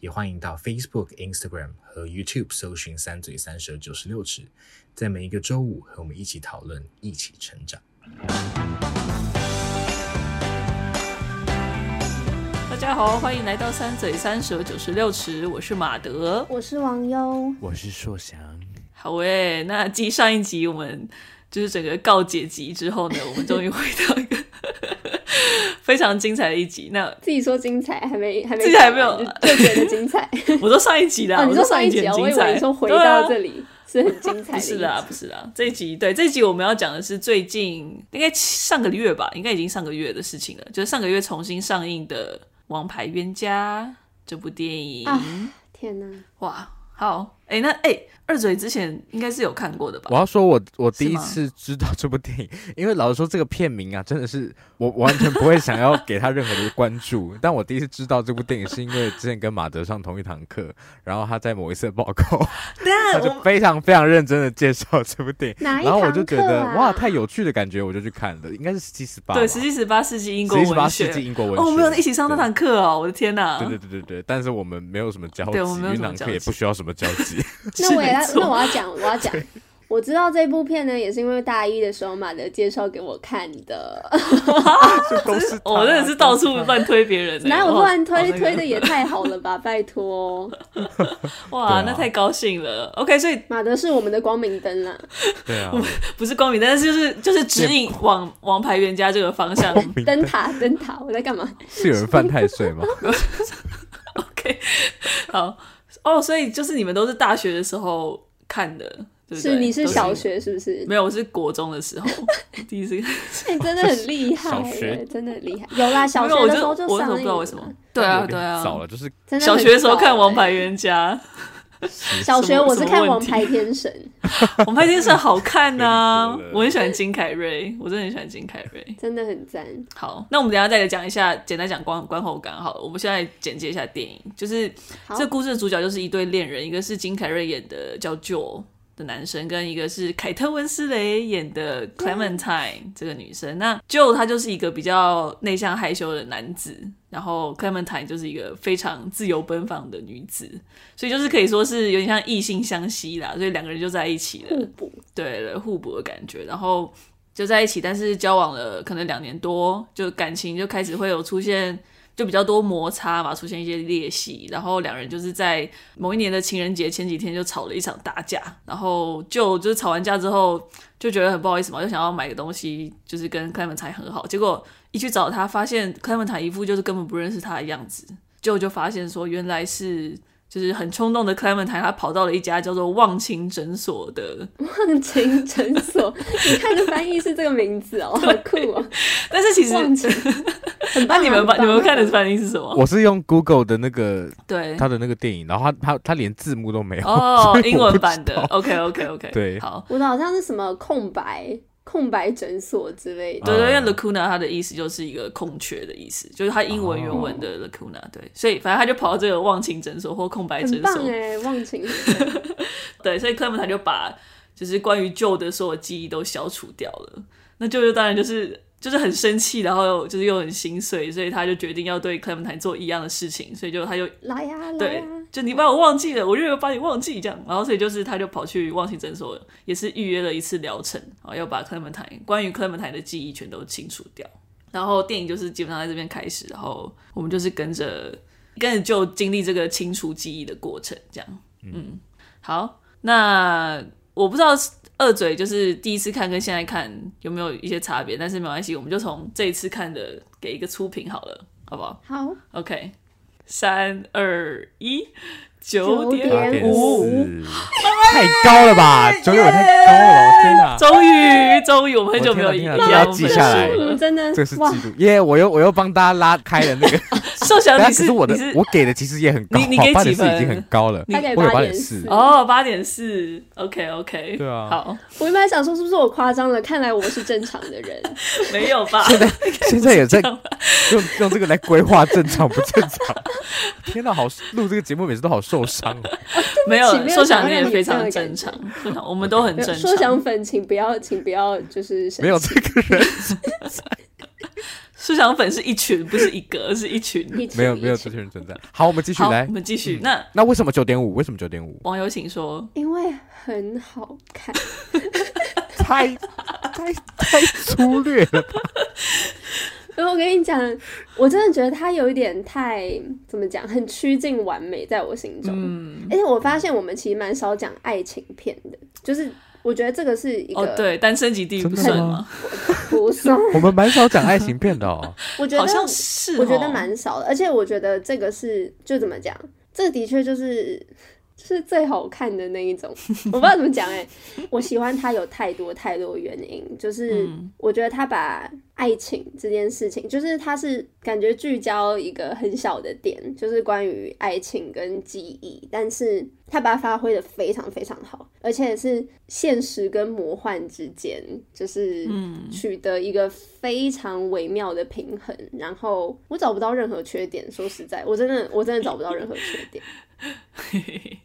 也欢迎到 Facebook、Instagram 和 YouTube 搜寻“三嘴三舌九十六尺”，在每一个周五和我们一起讨论，一起成长。大家好，欢迎来到“三嘴三舌九十六尺”，我是马德，我是王优，我是硕翔。好诶，那继上一集我们就是整个告解集之后呢，我们终于回到一个。非常精彩的一集，那自己说精彩，还没还没，自己还没有就觉得精彩。我说上一集的，哦，你说上一集，我以为你说回到这里是很精彩的。不是的，不是的，这一集对这一集我们要讲的是最近应该上个月吧，应该已经上个月的事情了，就是上个月重新上映的《王牌冤家》这部电影。啊，天哪，哇，好。哎、欸，那哎、欸，二嘴之前应该是有看过的吧？我要说我，我我第一次知道这部电影，因为老实说，这个片名啊，真的是我完全不会想要给他任何的关注。但我第一次知道这部电影，是因为之前跟马德上同一堂课，然后他在某一次报告，他就非常非常认真的介绍这部电影，啊、然后我就觉得哇，太有趣的感觉，我就去看了。应该是十七十八，对，十七十八世纪英国文学，十七十八世纪英国文学。哦，我们有一起上那堂课哦，我的天哪！对对对对对，但是我们没有什么交集，那堂课也不需要什么交集。那我也要，那我要讲，我要讲，我知道这部片呢，也是因为大一的时候马德介绍给我看的。我真的是到处乱推别人，哪有乱推？推的也太好了吧，拜托！哇，那太高兴了。OK，所以马德是我们的光明灯啦。对啊，不是光明灯，但是就是就是指引往王牌冤家这个方向。灯塔，灯塔，我在干嘛？是有人犯太岁吗？OK，好。哦，所以就是你们都是大学的时候看的，对不对？是你是小学是不是？没有，我是国中的时候 第一次看。你真的很厉害，小学真的很厉害。有啦，小学的时候就上。我不知道为什么。对啊，对啊。早了，就是小学的时候看《王牌冤家》。小学我是看《王牌天神》，《王牌天神》好看呐、啊，我很喜欢金凯瑞，我真的很喜欢金凯瑞，真的很赞。好，那我们等下再来讲一下，简单讲观观后感好了。我们现在简介一下电影，就是这故事的主角就是一对恋人，一个是金凯瑞演的叫 Joe 的男生，跟一个是凯特温斯雷演的 Clementine 这个女生。那 Joe 他就是一个比较内向害羞的男子。然后 Clementine 就是一个非常自由奔放的女子，所以就是可以说是有点像异性相吸啦，所以两个人就在一起了，互补，对了，互补的感觉，然后就在一起，但是交往了可能两年多，就感情就开始会有出现，就比较多摩擦嘛，出现一些裂隙，然后两人就是在某一年的情人节前几天就吵了一场大架，然后就就是吵完架之后就觉得很不好意思嘛，就想要买个东西，就是跟 Clementine 很好，结果。一去找他，发现克莱门采一副就是根本不认识他的样子，就就发现说原来是就是很冲动的 Clementine，他跑到了一家叫做忘情诊所的 忘情诊所。你看的翻译是这个名字哦，好酷哦！但是其实 那你们把你们看的翻译是什么？我是用 Google 的那个对他的那个电影，然后他他他连字幕都没有哦，英文版的。OK OK OK，对，好，我的好像是什么空白。空白诊所之类的，对对，因为 lacuna 它的意思就是一个空缺的意思，就是它英文原文的 lacuna，对，所以反正他就跑到这个忘情诊所或空白诊所，哎，忘情，对，所以 Clementine 就把就是关于 Joe 的所有记忆都消除掉了，那 Joe 当然就是。就是很生气，然后又就是又很心碎，所以他就决定要对 Clementine 做一样的事情，所以就他就来呀，来呀，对，就你把我忘记了，我就要把你忘记这样，然后所以就是他就跑去忘情诊所，也是预约了一次疗程，然后要把 Clementine 关于 Clementine 的记忆全都清除掉，然后电影就是基本上在这边开始，然后我们就是跟着跟着就经历这个清除记忆的过程，这样，嗯，好，那我不知道。二嘴就是第一次看跟现在看有没有一些差别，但是没关系，我们就从这一次看的给一个初评好了，好不好？好，OK，三二一，九点五，太高了吧？九点五太高了，天哪！终于，终于，我们很久没有一样，要记下来，真的，这是记录耶！我又我又帮大家拉开了那个。寿祥，你是可是我的我给的其实也很高，你你给几分八点四已经很高了，他给我给八点点四。哦，八点四，OK OK，对啊好，我原本想说是不是我夸张了？看来我是正常的人。没有吧？现在 现在也在用用这个来规划正常不正常。天哪，好录这个节目每次都好受伤哦。没有，没有寿祥你想你也非常正常，我们都很正常说想常。粉，请不要，请不要，就是没有这个人，寿祥粉是一群，不是一个，是一群。一群没有没有这些人存在。好，我们继续好，来我。们继续。那那为什么九点五？为什么九点五？网友请说，因为很好看。太太太粗略了吧？然后我跟你讲，我真的觉得他有一点太怎么讲，很趋近完美，在我心中。嗯，而且我发现我们其实蛮少讲爱情片的，就是我觉得这个是一个、哦，对，单身级地狱不真的吗算吗？不算，我们蛮少讲爱情片的哦。我觉得好像是哦，我觉得蛮少的，而且我觉得这个是就怎么讲，这个的确就是是最好看的那一种。我不知道怎么讲哎、我喜欢他有太多太多原因，就是嗯我觉得他把爱情这件事情，就是它是感觉聚焦一个很小的点，就是关于爱情跟记忆，但是他把它发挥的非常非常好，而且是现实跟魔幻之间，就是嗯取得一个非常微妙的平衡。然后我找不到任何缺点，说实在，我真的我真的找不到任何缺点，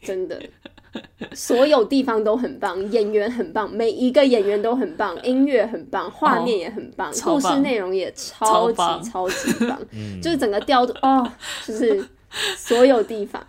真的。所有地方都很棒，演员很棒，每一个演员都很棒，音乐很棒，画面也很棒，故事内容也超级超超级棒，就是整个调度哦，就是所有地方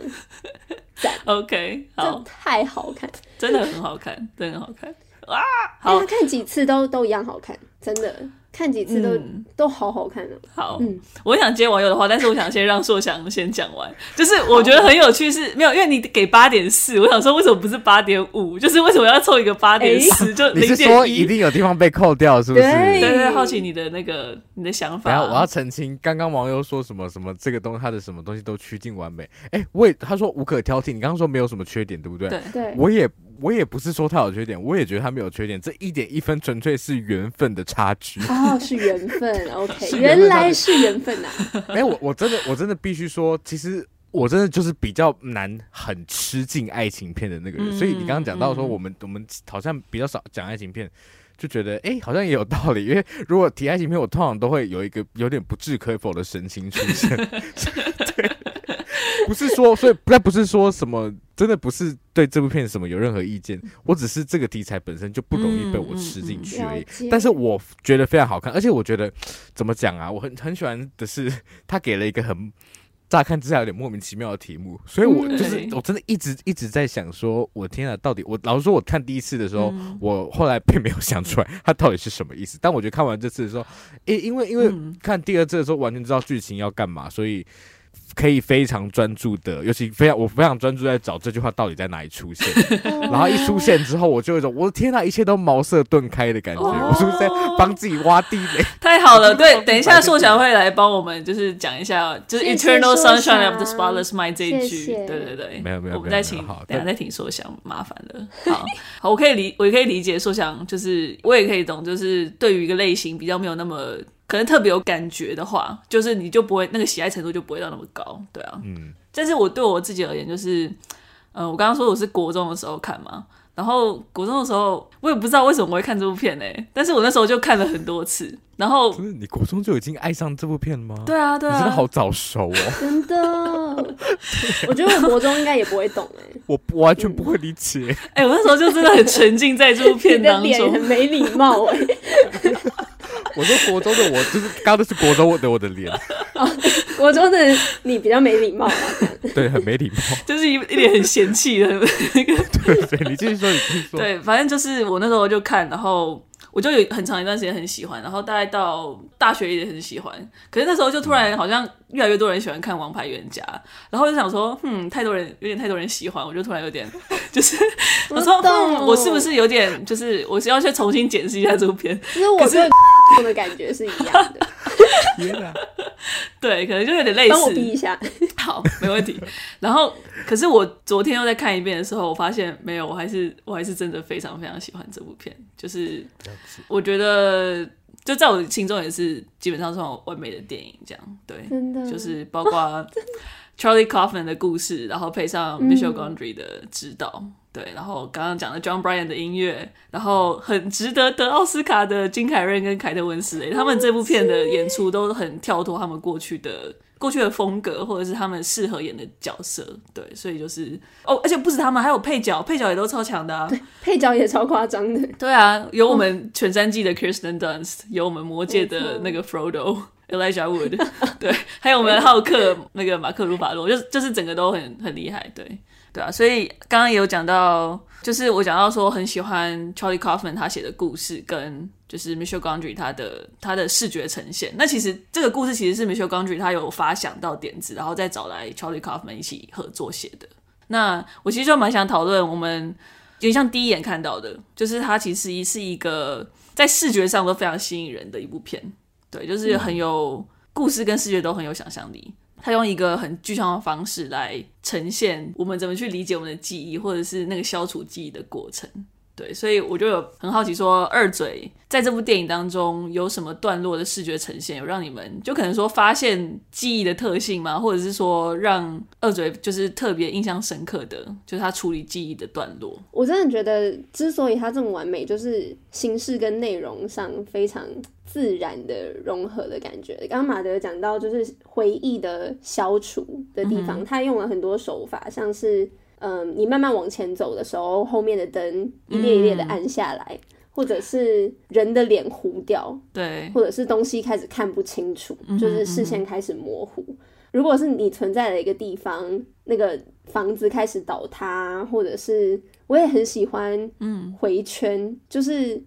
赞，OK，这好，太好看，真的很好看，真的很好看。哇，哎好呀看几次都都一样好看，真的看几次都、嗯都好好看的。好，嗯我想接网友的话，但是我想先让硕翔先讲完。就是我觉得很有趣是，没有，因为你给八点四，我想说为什么不是八点五？就是为什么要凑一个八点四？就你零是说一？定有地方被扣掉，是不是？对对对，好奇你的那个你的想法。然后我要澄清，刚刚网友说什么什么这个东西，他的什么东西都趋近完美。哎，我也他说无可挑剔，你刚刚说没有什么缺点，对不对？对对，我也我也不是说他有缺点，我也觉得他没有缺点，这一点一分纯粹是缘分的差距。哦，是缘分，OK，原来是缘分啊。哎、我我真的我真的必须说，其实我真的就是比较难很吃进爱情片的那个人，嗯所以你刚刚讲到说嗯我们、我们好像比较少讲爱情片，就觉得哎、好像也有道理，因为如果提爱情片，我通常都会有一个有点不置可否的神情出现，对，不是说，所以那不是说什么，真的不是对这部片什么有任何意见，我只是这个题材本身就不容易被我吃进去而已。但是我觉得非常好看，而且我觉得怎么讲啊？我很很喜欢的是，他给了一个很乍看之下有点莫名其妙的题目，所以我嗯就是、我真的一直一直在想说，我天啊，到底我老实说，我看第一次的时候，嗯我后来并没有想出来它到底是什么意思。但我觉得看完这次的时候，诶、因为因为嗯看第二次的时候，完全知道剧情要干嘛，所以。可以非常专注的，尤其非常我非常专注在找这句话到底在哪里出现，然后一出现之后，我就有一种我的天哪，一切都茅塞顿开的感觉。哦。我是不是在帮自己挖地雷？太好了，对，等一下硕翔会来帮我们，就是讲一下，就是 Eternal Sunshine of the Spotless Mind 这一句，对对对，没有没有我们再没有没有请，好等一下但再请硕翔，麻烦了。好，好，我可以理，我也可以理解硕翔，就是我也可以懂，就是对于一个类型比较没有那么可能特别有感觉的话，就是你就不会那个喜爱程度就不会到那么高，对啊。嗯，但是我对我自己而言，就是，呃，我刚刚说我是国中的时候看嘛，然后国中的时候，我也不知道为什么我会看这部片呢、但是我那时候就看了很多次，然后不，是你国中就已经爱上这部片了吗？对啊，对啊，你真的好早熟哦，真的，我觉得我国中应该也不会懂哎、我完全不会理解。哎、我那时候就真的很沉浸在这部片你的当中脸很。没礼貌哎、我说国中的我，就是刚刚那是国中的我的脸，国中的你比较没礼貌啊。对，很没礼貌。就是一一脸很嫌弃的那个，对对，你继续说，你继续说。对，反正就是我那时候就看，然后我就有很长一段时间很喜欢，然后大概到大学也很喜欢，可是那时候就突然好像越来越多人喜欢看《王牌冤家》，然后就想说，嗯，太多人有点太多人喜欢，我就突然有点 就是我说，嗯，我是不是有点就是我是要去重新检视一下这部片？其实我可是我 的感觉是一样的，对，可能就有点类帮我。一下。好，没问题。然后，可是我昨天又再看一遍的时候，我发现没有，我还是我还是真的非常非常喜欢这部片。就是我觉得就在我心中也是基本上是很完美的电影，这样对，真的。就是包括 Charlie Kaufman 的故事，然后配上 Michel Gondry 的指导，嗯、对，然后刚刚讲的 John Brion 的音乐，然后很值得得奥斯卡的金凯瑞跟凯特温丝蕾，他们这部片的演出都很跳脱他们过去的。过去的风格，或者是他们适合演的角色，对，所以就是哦，而且不止他们，还有配角，配角也都超强的啊，对，配角也超夸张的，对啊，有我们全三季的 Kirsten Dunst，有我们魔界的那个 Frodo Elijah Wood，对，还有我们浩克 那个马克鲁法洛，就是就是整个都很很厉害，对。对啊，所以刚刚也有讲到，就是我讲到说很喜欢 Charlie Kaufman 他写的故事，跟就是 Michel Gondry 他的他的视觉呈现。那其实这个故事其实是 Michel Gondry 他有发想到点子，然后再找来 Charlie Kaufman 一起合作写的。那我其实就蛮想讨论，我们有点像第一眼看到的，就是它其实是一个在视觉上都非常吸引人的一部片。对，就是很有故事跟视觉都很有想象力。他用一个很具象的方式来呈现我们怎么去理解我们的记忆，或者是那个消除记忆的过程。对，所以我就有很好奇，说二嘴在这部电影当中有什么段落的视觉呈现，有让你们就可能说发现记忆的特性吗？或者是说让二嘴就是特别印象深刻的，就是他处理记忆的段落？我真的觉得，之所以他这么完美，就是形式跟内容上非常自然的融合的感觉。刚刚马德讲到，就是回忆的消除的地方，嗯、他用了很多手法，像是。嗯，你慢慢往前走的时候，后面的灯一列一列的暗下来，嗯、或者是人的脸糊掉，对，或者是东西开始看不清楚，就是视线开始模糊。如果是你存在的一个地方，那个房子开始倒塌，或者是我也很喜欢，嗯，回圈，嗯、就是。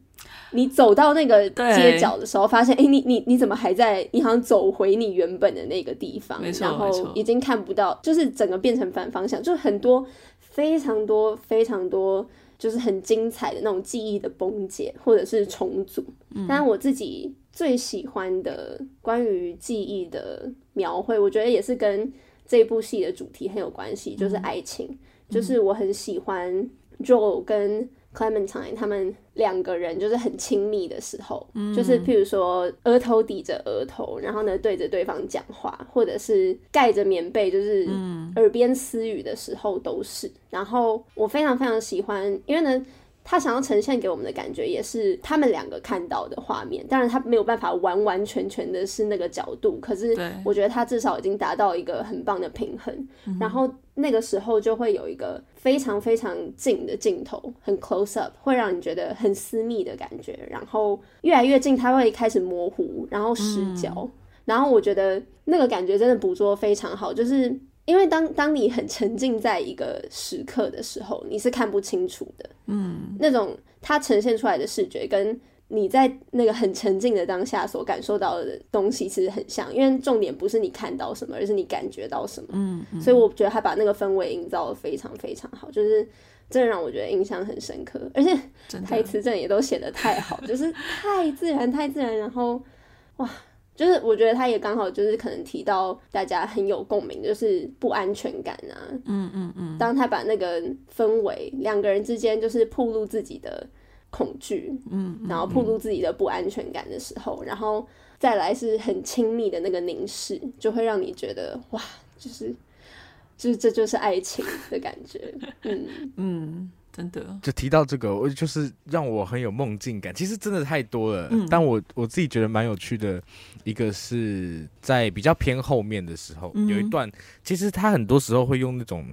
你走到那个街角的时候，发现，哎、欸，你你你怎么还在？你好像走回你原本的那个地方，然后已经看不到，就是整个变成反方向，就很多非常多非常多，就是很精彩的那种记忆的崩解或者是重组。嗯、但我自己最喜欢的关于记忆的描绘，我觉得也是跟这部戏的主题很有关系，就是爱情。嗯、就是我很喜欢 Joel 跟 Clementine 他们两个人就是很亲密的时候，嗯、就是譬如说额头抵着额头，然后呢对着对方讲话，或者是盖着棉被，就是耳边私语的时候都是。然后我非常非常喜欢，因为呢。他想要呈现给我们的感觉，也是他们两个看到的画面。当然，他没有办法完完全全的是那个角度，可是我觉得他至少已经达到一个很棒的平衡。然后那个时候就会有一个非常非常近的镜头，很 close up，会让你觉得很私密的感觉。然后越来越近，它会开始模糊，然后失焦。嗯、然后我觉得那个感觉真的捕捉非常好，就是。因为当当你很沉浸在一个时刻的时候，你是看不清楚的。嗯，那种它呈现出来的视觉，跟你在那个很沉浸的当下所感受到的东西其实很像。因为重点不是你看到什么，而是你感觉到什么。嗯，嗯，所以我觉得他把那个氛围营造的非常非常好，就是真的让我觉得印象很深刻。而且台词真的也都写的太好，就是太自然，太自然。然后哇。就是我觉得他也刚好就是可能提到大家很有共鸣，就是不安全感啊。嗯嗯嗯。当他把那个氛围，两个人之间就是暴露自己的恐惧，嗯，然后暴露自己的不安全感的时候，然后再来是很亲密的那个凝视，就会让你觉得哇，就是就是这就是爱情的感觉。嗯 嗯。真的，就提到这个，我就是让我很有梦境感。其实真的太多了，嗯、但我我自己觉得蛮有趣的，一个是在比较偏后面的时候，嗯、有一段，其实他很多时候会用那种。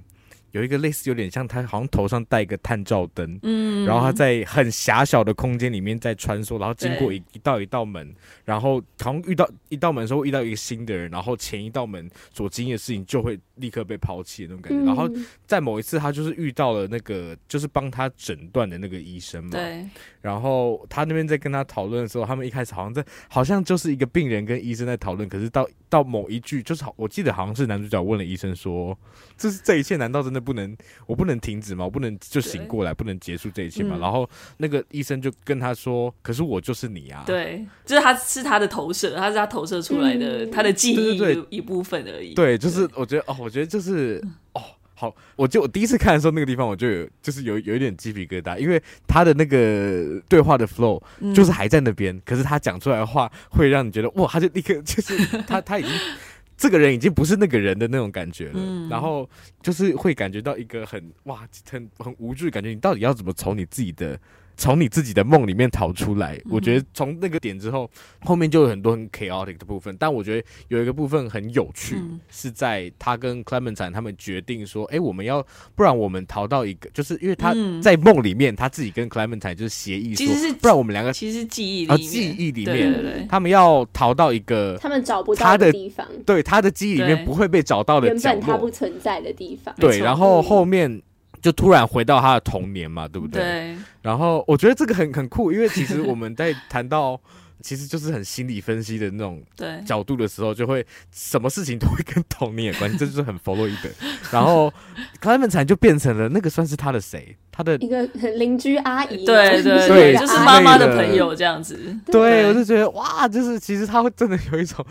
有一个类似，有点像他好像头上戴一个探照灯，嗯，然后他在很狭小的空间里面在穿梭，然后经过一一道一道门，然后好像遇到一道门的时候遇到一个新的人，然后前一道门所经历的事情就会立刻被抛弃的那种感觉。嗯、然后在某一次，他就是遇到了那个就是帮他诊断的那个医生嘛，对。然后他那边在跟他讨论的时候，他们一开始好像在好像就是一个病人跟医生在讨论，可是到到某一句就是好，我记得好像是男主角问了医生说：“这是这一切难道真的？”不能，我不能停止吗？我不能就醒过来，不能结束这一切吗？嗯、然后那个医生就跟他说：“可是我就是你啊！”对，就是他是他的投射，他是他投射出来的、嗯、他的记忆的一部分而已。对，就是我觉得哦，我觉得就是哦，好，我就我第一次看的时候，那个地方我就有就是有有一点鸡皮疙瘩，因为他的那个对话的 flow 就是还在那边，嗯、可是他讲出来的话会让你觉得哇，他就立刻就是 他他已经这个人已经不是那个人的那种感觉了，嗯、然后就是会感觉到一个很哇很很无助的感觉，你到底要怎么从你自己的。从你自己的梦里面逃出来，我觉得从那个点之后，后面就有很多很 chaotic 的部分。但我觉得有一个部分很有趣，是在他跟 Clementine 他们决定说：“哎，我们要不然我们逃到一个，就是因为他在梦里面，他自己跟 Clementine 就是协议说，不然我们两个其实记忆里记忆里面，他们要逃到一个他们找不到的地方，对他的记忆里面不会被找到的角落，原本他不存在的地方。对，然后后面。就突然回到他的童年嘛，对不对？对。然后我觉得这个很很酷，因为其实我们在谈到。其实就是很心理分析的那种角度的时候，就会什么事情都会跟童年有关系，这就是很弗洛伊德。然后克莱门采就变成了那个算是他的谁？他的一个邻居阿姨，对对对，就是妈妈的朋友这样子。对，我就觉得哇，就是其实他会真的有一种。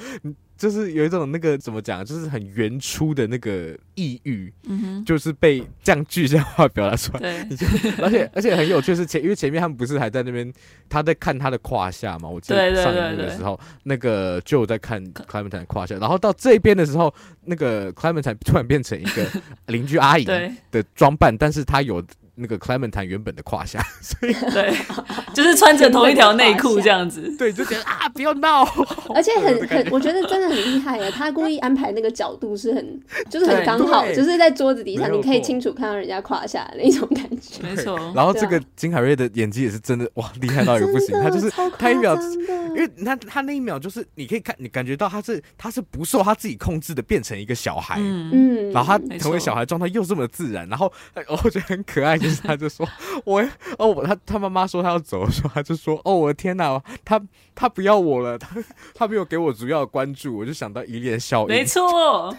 就是有一种那个怎么讲，就是很原初的那个抑郁，嗯、哼就是被这样具象化表达出来。对，而且而且很有趣是前，因为前面他们不是还在那边，他在看他的胯下嘛？我记得上一幕的时候，那个就在看 Clementine 的胯下，然后到这边的时候，那个 Clementine 突然变成一个邻居阿姨的装扮，但是他有。那个 Clementine 原本的胯下，所以对，就是穿着同一条内裤这样子，对，就觉得啊，不要闹，而且很很，我觉得真的很厉害啊！他故意安排那个角度是很，就是很刚好，就是在桌子底下，你可以清楚看到人家胯下的那种感觉，没错。然后这个金凯瑞的演技也是真的哇，厉害到一个不行，他就是他一秒，因为他他那一秒就是你可以看，你感觉到他是他是不受他自己控制的变成一个小孩，嗯，然后他成为小孩状态又这么自然，然后我觉得很可爱。就是他就说，我哦，他他妈妈说他要走的时候，他就说，哦，我的天哪，他他不要我了，他他没有给我主要的关注，我就想到一连效应，没。错，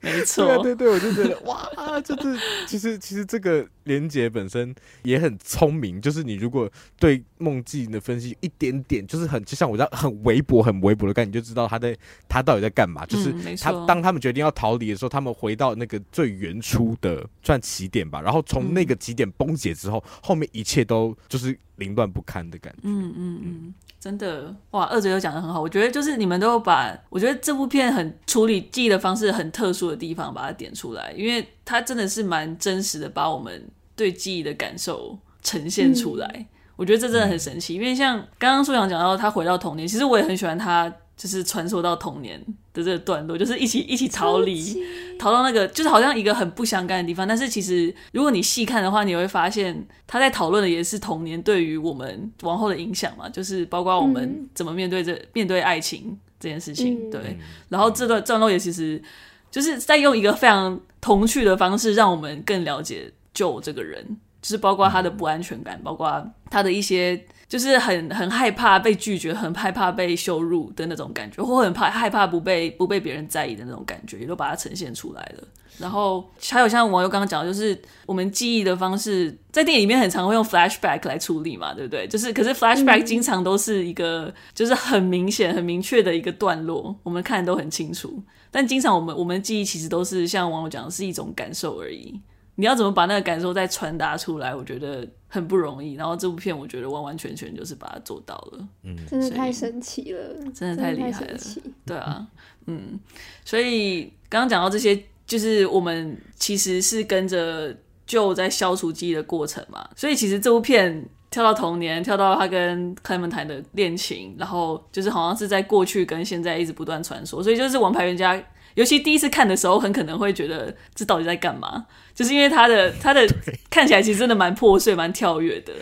没错，对对对，我就觉得哇，就是其实其实这个连结本身也很聪明，就是你如果对梦境的分析一点点，就是很就像我这样很微薄很微薄的概念，你就知道他在他到底在干嘛，就是他当他们决定要逃离的时候，他们回到那个最原初的算起点吧，然后从那个。起点崩解之后，后面一切都就是凌乱不堪的感觉。嗯嗯嗯，真的哇！二嘴又讲得很好，我觉得就是你们都把我觉得这部片很处理记忆的方式很特殊的地方，把它点出来，因为它真的是蛮真实的，把我们对记忆的感受呈现出来。嗯、我觉得这真的很神奇，因为像刚刚苏阳讲到他回到童年，其实我也很喜欢他。就是传说到童年的这个段落，就是一起一起逃离，逃到那个就是好像一个很不相干的地方。但是其实如果你细看的话，你会发现他在讨论的也是童年对于我们往后的影响嘛，就是包括我们怎么面对这、嗯、面对爱情这件事情。对，嗯、然后这段段落也其实就是在用一个非常童趣的方式，让我们更了解 Joe 这个人，就是包括他的不安全感，包括他的一些。就是很很害怕被拒绝，很害怕被羞辱的那种感觉，或很怕害怕不被不被别人在意的那种感觉，也都把它呈现出来了。然后还有像网友刚刚讲的，就是我们记忆的方式，在电影里面很常会用 flashback 来处理嘛，对不对？就是可是 flashback 经常都是一个就是很明显、很明确的一个段落，我们看的都很清楚。但经常我们我们记忆其实都是像网友讲的，是一种感受而已。你要怎么把那个感受再传达出来？我觉得很不容易。然后这部片，我觉得完完全全就是把它做到了。嗯，真的太神奇了，真的太厉害了。对啊，嗯，所以刚刚讲到这些，就是我们其实是跟着就在消除记忆的过程嘛。所以其实这部片跳到童年，跳到他跟 Clementine 的恋情，然后就是好像是在过去跟现在一直不断穿梭。所以就是《王牌冤家》。尤其第一次看的时候，很可能会觉得这到底在干嘛？就是因为它的它的看起来其实真的蛮破碎、蛮跳跃的，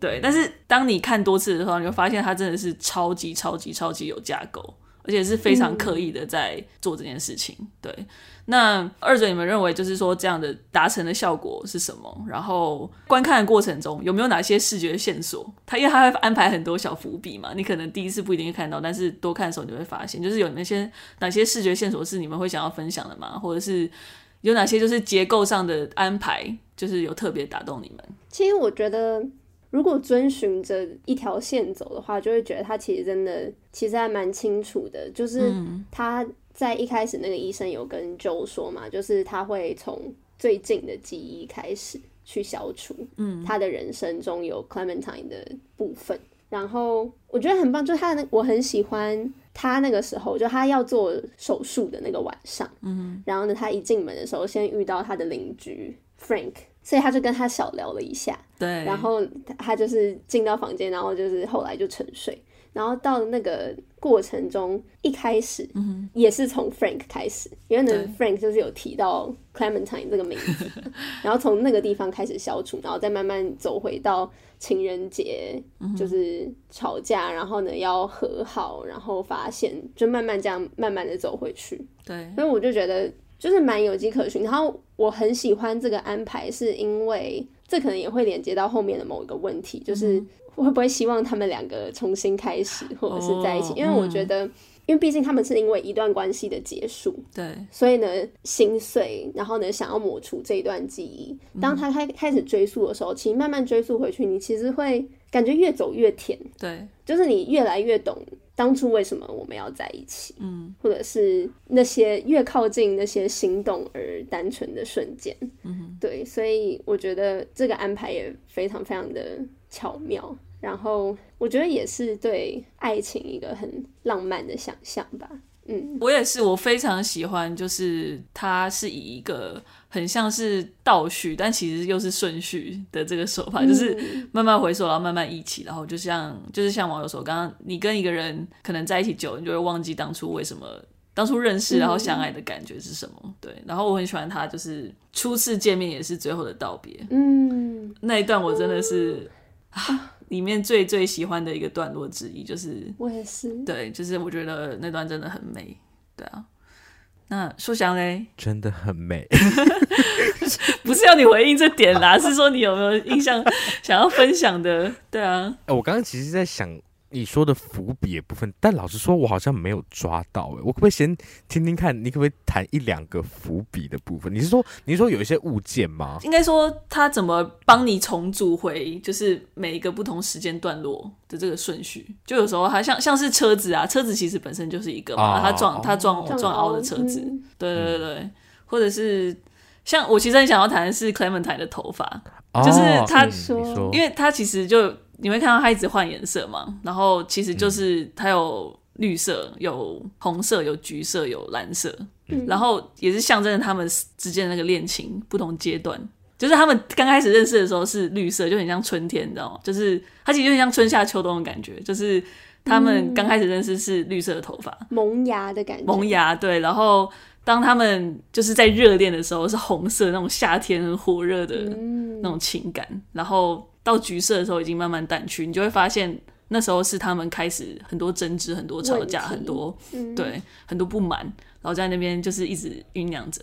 对。但是当你看多次的时候，你会发现它真的是超级超级超级有架构，而且是非常刻意的在做这件事情，对。那二者，你们认为就是说这样的达成的效果是什么？然后观看的过程中有没有哪些视觉线索？他因为他会安排很多小伏笔嘛，你可能第一次不一定会看到，但是多看的时候你会发现，就是有那些哪些视觉线索是你们会想要分享的吗？或者是有哪些就是结构上的安排，就是有特别打动你们？其实我觉得，如果遵循着一条线走的话，就会觉得他其实真的其实还蛮清楚的，就是他。在一开始，那个医生有跟 Joe 说嘛，就是他会从最近的记忆开始去消除，嗯，他的人生中有 Clementine 的部分。然后我觉得很棒，就是他的那我很喜欢他那个时候，就他要做手术的那个晚上，嗯，然后呢，他一进门的时候，先遇到他的邻居 Frank，所以他就跟他小聊了一下，对，然后他就是进到房间，然后就是后来就沉睡。然后到那个过程中，一开始也是从 Frank 开始，因为呢 Frank 就是有提到 Clementine 这个名字，然后从那个地方开始消除，然后再慢慢走回到情人节，就是吵架，然后呢要和好，然后发现就慢慢这样慢慢的走回去。对，所以我就觉得就是蛮有迹可循。然后我很喜欢这个安排，是因为这可能也会连接到后面的某一个问题，就是。我会不会希望他们两个重新开始，或者是在一起？因为我觉得，因为毕竟他们是因为一段关系的结束，对，所以呢，心碎，然后呢，想要抹除这一段记忆。当他开开始追溯的时候，其实慢慢追溯回去，你其实会感觉越走越甜，对，就是你越来越懂当初为什么我们要在一起，嗯，或者是那些越靠近那些心动而单纯的瞬间，嗯，对，所以我觉得这个安排也非常非常的巧妙。然后我觉得也是对爱情一个很浪漫的想象吧。嗯，我也是，我非常喜欢，就是它是以一个很像是倒叙，但其实又是顺序的这个手法，嗯、就是慢慢回首，然后慢慢一起，然后就像就是像网友说，刚刚你跟一个人可能在一起久，你就会忘记当初为什么当初认识，然后相爱的感觉是什么。嗯、对，然后我很喜欢他，就是初次见面也是最后的道别。嗯，那一段我真的是、嗯、啊。里面最最喜欢的一个段落之一，就是我也是，对，就是我觉得那段真的很美，对啊。那书翔嘞，真的很美，不是要你回应这点啦，是说你有没有印象想要分享的？对啊，欸、我刚刚其实在想。你说的伏笔的部分，但老实说，我好像没有抓到。哎，我可不可以先听听看？你可不可以谈一两个伏笔的部分？你是说，你是说有一些物件吗？应该说，他怎么帮你重组回，就是每一个不同时间段落的这个顺序？就有时候，它像像是车子啊，车子其实本身就是一个嘛，他撞他撞撞凹的车子，对对对对，嗯、或者是像我其实很想要谈的是 Clementine 的头发，哦、就是他，嗯、因为他其实就。你会看到它一直换颜色嘛？然后其实就是它有绿色、有红色、有橘色、有蓝色，嗯、然后也是象征着他们之间的那个恋情不同阶段。就是他们刚开始认识的时候是绿色，就很像春天，你知道吗？就是它其实就很像春夏秋冬的感觉。就是他们刚开始认识是绿色的头发，萌芽的感觉，萌芽对。然后当他们就是在热恋的时候是红色，那种夏天很火热的那种情感，嗯、然后。到橘色的时候已经慢慢淡去，你就会发现那时候是他们开始很多争执、很多吵架、很多、嗯、对很多不满，然后在那边就是一直酝酿着，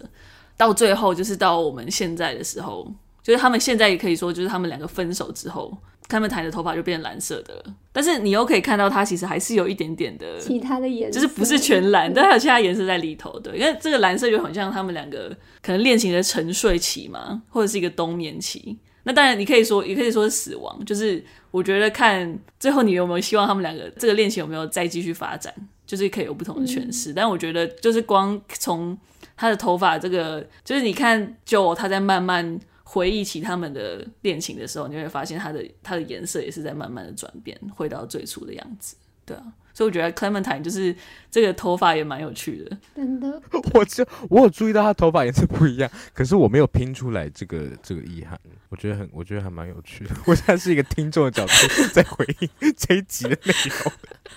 到最后就是到我们现在的时候，就是他们现在也可以说就是他们两个分手之后，他们弹的头发就变蓝色的了，但是你又可以看到它其实还是有一点点的其他的颜色，就是不是全蓝，但还有其他颜色在里头。对，因为这个蓝色就很像他们两个可能恋情的沉睡期嘛，或者是一个冬眠期。那当然，你可以说，也可以说是死亡。就是我觉得看最后你有没有希望他们两个这个恋情有没有再继续发展，就是可以有不同的诠释。嗯、但我觉得，就是光从他的头发这个，就是你看 Joe 他在慢慢回忆起他们的恋情的时候，你会发现他的他的颜色也是在慢慢的转变，回到最初的样子。对啊。所以我觉得 Clementine 就是这个头发也蛮有趣的，真的。我就我有注意到他头发颜色不一样，可是我没有拼出来这个这个意涵。我觉得很，我觉得还蛮有趣的。我现在是一个听众的角度在回应这一集的内容，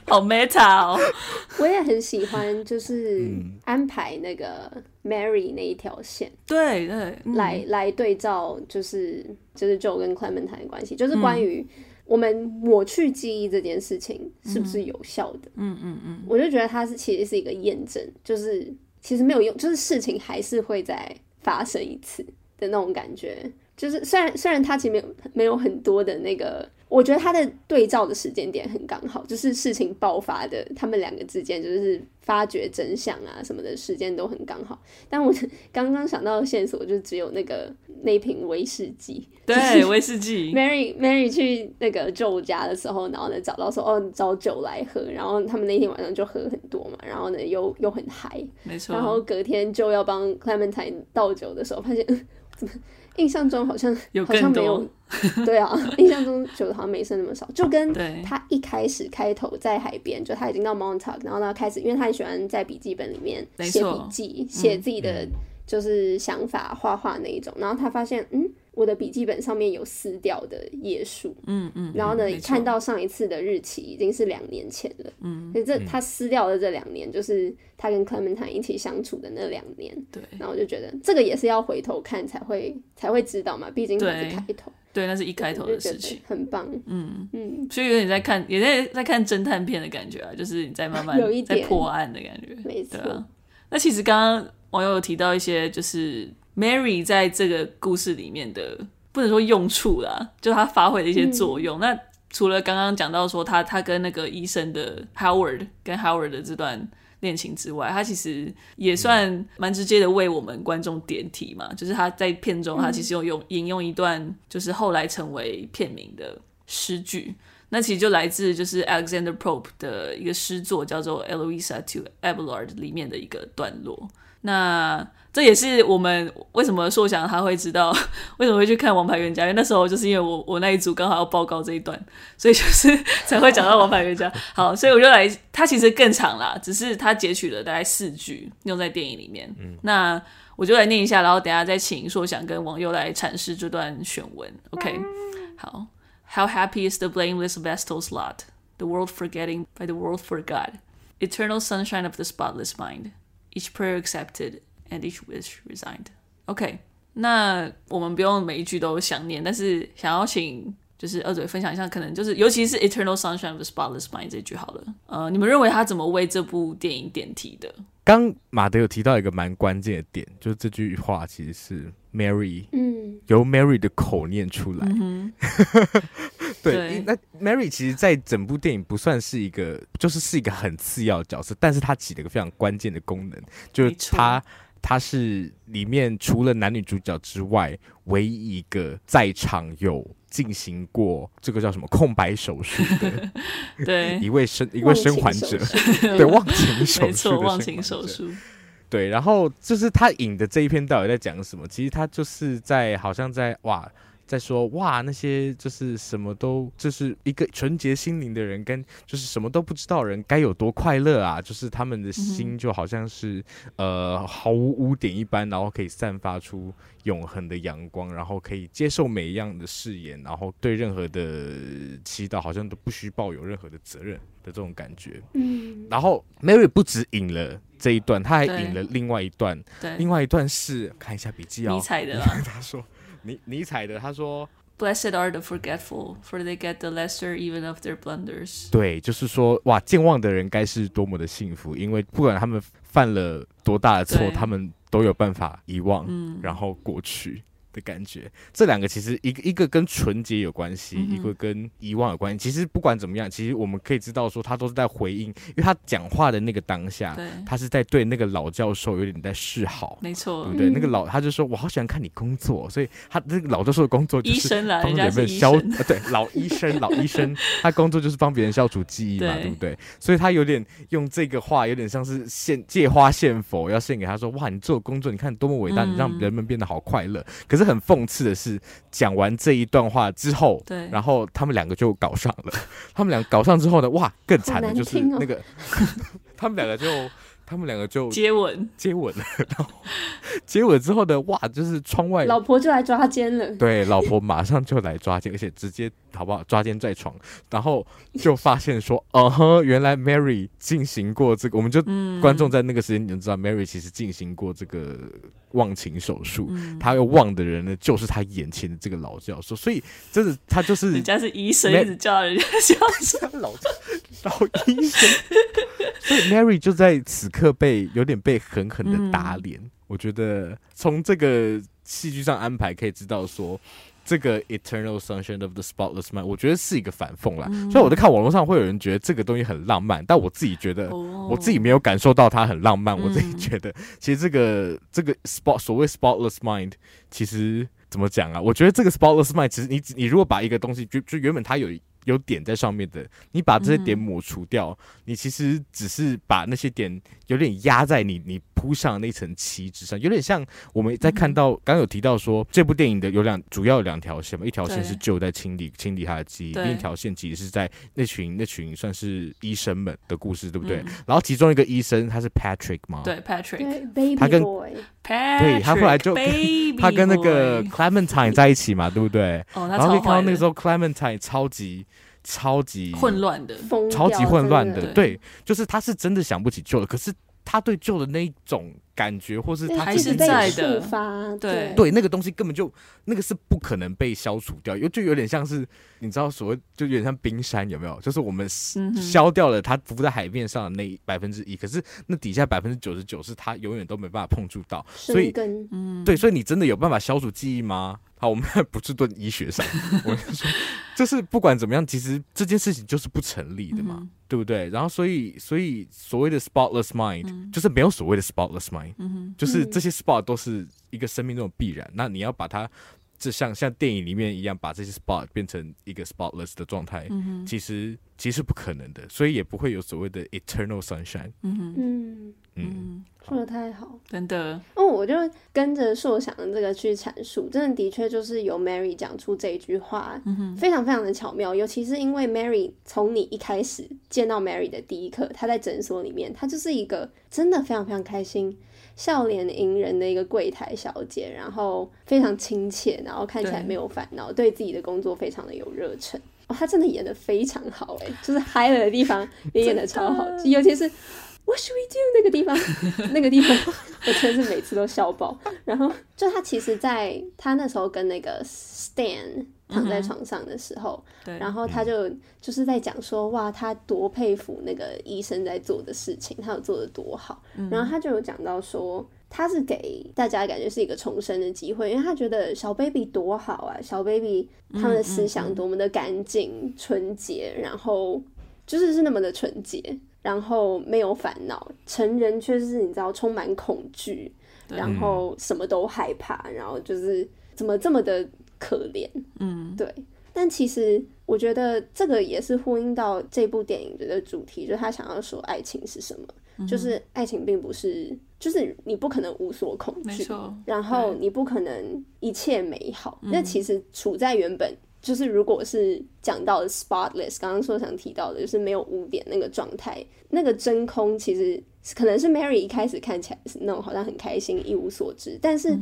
好 meta 哦。我也很喜欢，就是安排那个 Mary 那一条线，对对，来来对照，就是就是 Joe 跟 Clementine 的关系，就是关于。我们抹去记忆这件事情是不是有效的？嗯嗯嗯，嗯嗯，我就觉得它是其实是一个验证，就是其实没有用，就是事情还是会再发生一次的那种感觉。就是虽然虽然它其实没有没有很多的那个，我觉得他的对照的时间点很刚好，就是事情爆发的他们两个之间就是发掘真相啊什么的时间都很刚好。但我刚刚想到的线索就只有那个 那瓶威士忌，对，威士忌。Mary Mary 去那个 Joe 家的时候，然后呢找到说哦，你找酒来喝，然后他们那天晚上就喝很多嘛，然后呢又又很嗨，没错。然后隔天就要帮 Clementine 倒酒的时候，发现怎么印象中好像 有好像没有，对啊，印象中酒好像没剩那么少，就跟他一开始开头在海边，就他已经到 Montauk，然后他开始，因为他很喜欢在笔记本里面写笔记，写自己的。嗯就是想法画画那一种，然后他发现，嗯，我的笔记本上面有撕掉的页数，嗯嗯，然后呢，嗯、看到上一次的日期已经是两年前了，嗯，所以这他撕掉的这两年，就是他跟 Clementine 一起相处的那两年，对，然后我就觉得这个也是要回头看才会才会知道嘛，毕竟它是开头。对，那是一开头的事情，很棒，嗯嗯，所以有点在看，也在在看侦探片的感觉啊，就是你在慢慢 有一点在破案的感觉，没错，啊，那其实刚刚。网友有提到一些，就是 Mary 在这个故事里面的不能说用处啦，就她发挥的一些作用。嗯、那除了刚刚讲到说她她跟那个医生的 Howard 跟 Howard 的这段恋情之外，她其实也算蛮直接的为我们观众点题嘛。就是她在片中，她其实有用引用一段，就是后来成为片名的诗句。那其实就来自就是 Alexander Pope 的一个诗作，叫做 Eloisa to Abelard 里面的一个段落。那这也是我们为什么硕翔他会知道为什么会去看《王牌冤家》，因为那时候就是因为我我那一组刚好要报告这一段，所以就是 才会讲到《王牌冤家》。好，所以我就来，它其实更长啦，只是他截取了大概四句用在电影里面。嗯，那我就来念一下，然后等下再请硕翔跟网友来阐释这段选文。OK，好，How happy is the blameless vestal's lot, the world forgetting by the world forgot, eternal sunshine of the spotless mind. Each prayer accepted and each wish resigned. OK，那我们不用每一句都想念，但是想要请就是二嘴分享一下，可能就是尤其是 Eternal Sunshine of the Spotless Mind 这句好了。呃，你们认为他怎么为这部电影点题的？刚马德有提到一个蛮关键的点，就是这句话其实是 Mary，嗯，由 Mary 的口念出来。嗯 对，对，那 Mary 其实，在整部电影不算是一个，就是是一个很次要的角色，但是她起了一个非常关键的功能，就是她，她是里面除了男女主角之外，唯一一个在场有进行过这个叫什么？空白手术的，对，一位生一位生还者，对，忘情手术，没错，忘情手术，对，然后就是他引的这一篇到底在讲什么？其实他就是在，好像在哇。在说哇，那些就是什么都就是一个纯洁心灵的人，跟就是什么都不知道人该有多快乐啊！就是他们的心就好像是、嗯、呃毫无污点一般，然后可以散发出永恒的阳光，然后可以接受每一样的誓言，然后对任何的祈祷好像都不需抱有任何的责任的这种感觉。嗯，然后 Mary 不止引了这一段，他还引了另外一段，对，另外一段是看一下笔记哦，尼采的 他说。尼尼采的他说：“Blessed are the forgetful, for they get the lesser even of their blunders。”对，就是说，哇，健忘的人该是多么的幸福，因为不管他们犯了多大的错，他们都有办法遗忘，嗯，然后过去。的感觉，这两个其实一个一个跟纯洁有关系，嗯，一个跟遗忘有关系。其实不管怎么样，其实我们可以知道说，他都是在回应，因为他讲话的那个当下，他是在对那个老教授有点在示好，没错，对不对？嗯，那个老他就说，我好喜欢看你工作，所以他那个老教授的工作就是医生啦，帮别人消，对，老医生，老医生，他工作就是帮别人消除记忆嘛，对，对不对？所以他有点用这个话，有点像是献借花献佛，要献给他说，哇，你做工作，你看多么伟大，嗯，你让人们变得好快乐。可是很讽刺的是，讲完这一段话之后，对，然后他们两个就搞上了。他们两个搞上之后呢，哇，更惨的就是那个，他们两个就。他们两个就接吻，接吻了，然后接吻之后呢哇，就是窗外老婆就来抓奸了。对，老婆马上就来抓奸，而且直接好不好？抓奸在床，然后就发现说，哦呵，原来 Mary 进行过这个，我们就、嗯、观众在那个时间你就知道 Mary 其实进行过这个忘情手术，嗯、他要忘的人呢，就是他眼前的这个老教授，所以真的他就是人家是医生，一直叫人家教授。老老医生，所以 Mary 就在此刻。刻被有点被狠狠的打脸，嗯，我觉得从这个戏剧上安排可以知道说，这个 Eternal Sunshine of the Spotless Mind，我觉得是一个反讽啦。嗯、所以我在看网络上会有人觉得这个东西很浪漫，但我自己觉得，我自己没有感受到它很浪漫。哦、我自己觉得，其实这个这个 spot 所谓 Spotless Mind，其实怎么讲啊？我觉得这个 spotless mind，其实你你如果把一个东西就就原本它有。有点在上面的，你把这些点抹除掉，嗯、你其实只是把那些点有点压在你你铺上那层漆之上，有点像我们在看到刚有提到说这部电影的有两主要有两条线嘛，一条线是 Joe 在清理清理他的记忆，另一条线其实是在那群那群算是医生们的故事，对不对？嗯、然后其中一个医生他是 Patrick 吗，对 Patrick，他跟 boy, 对他后来就 他跟那个 Clementine 在一起嘛，对不对？哦、然后可以看到那个时候 Clementine 超级。超级混乱的，超级混乱的，的对，就是他是真的想不起旧的，可是他对旧的那一种感觉，或是他还是在的，对。对，那个东西根本就那个是不可能被消除掉，就有点像是你知道所谓，就有点像冰山，有没有？就是我们消掉了它浮在海面上的那百分之一，可是那底下百分之九十九是它永远都没办法碰触到，所以，嗯，对，所以你真的有办法消除记忆吗？好，我们不是论医学上，我就说，就是不管怎么样，其实这件事情就是不成立的嘛，嗯、对不对？然后，所以，所以所谓的 spotless mind，、嗯、就是没有所谓的 spotless mind，、嗯、就是这些 spot 都是一个生命中的必然。那你要把它，就像像电影里面一样，把这些 spot 变成一个 spotless 的状态，嗯、其实其实不可能的，所以也不会有所谓的 eternal sunshine。嗯嗯。嗯，说的太好，真的。哦，我就跟着硕想的这个去阐述，真的的确就是由 Mary 讲出这一句话，嗯哼，非常非常的巧妙。尤其是因为 Mary 从你一开始见到 Mary 的第一刻，她在诊所里面，她就是一个真的非常非常开心、笑脸迎人的一个柜台小姐，然后非常亲切，然后看起来没有烦恼，对，自己的工作非常的有热忱。哦，她真的演的非常好，哎，就是嗨了的地方 也演的超好，尤其是。What should we do？那个地方，那个地方，我真是每次都笑爆。然后，就她其实在她那时候跟那个 Stan 躺在床上的时候，嗯、然后他就就是在讲说，哇，他多佩服那个医生在做的事情，他有做的多好。嗯、然后他就有讲到说，他是给大家感觉是一个重生的机会，因为他觉得小 baby 多好啊，小 baby 他们的思想多么的干净、纯洁，然后就是是那么的纯洁。然后没有烦恼，成人却是你知道充满恐惧，然后什么都害怕，然后就是怎么这么的可怜，嗯，对。但其实我觉得这个也是呼应到这部电影的主题，就是他想要说爱情是什么，就是爱情并不是，就是你不可能无所恐惧，然后你不可能一切美好，那其实处在原本。就是如果是讲到 spotless，刚刚说想提到的，就是没有污点那个状态，那个真空其实可能是 Mary 一开始看起来是那种好像很开心一无所知，但是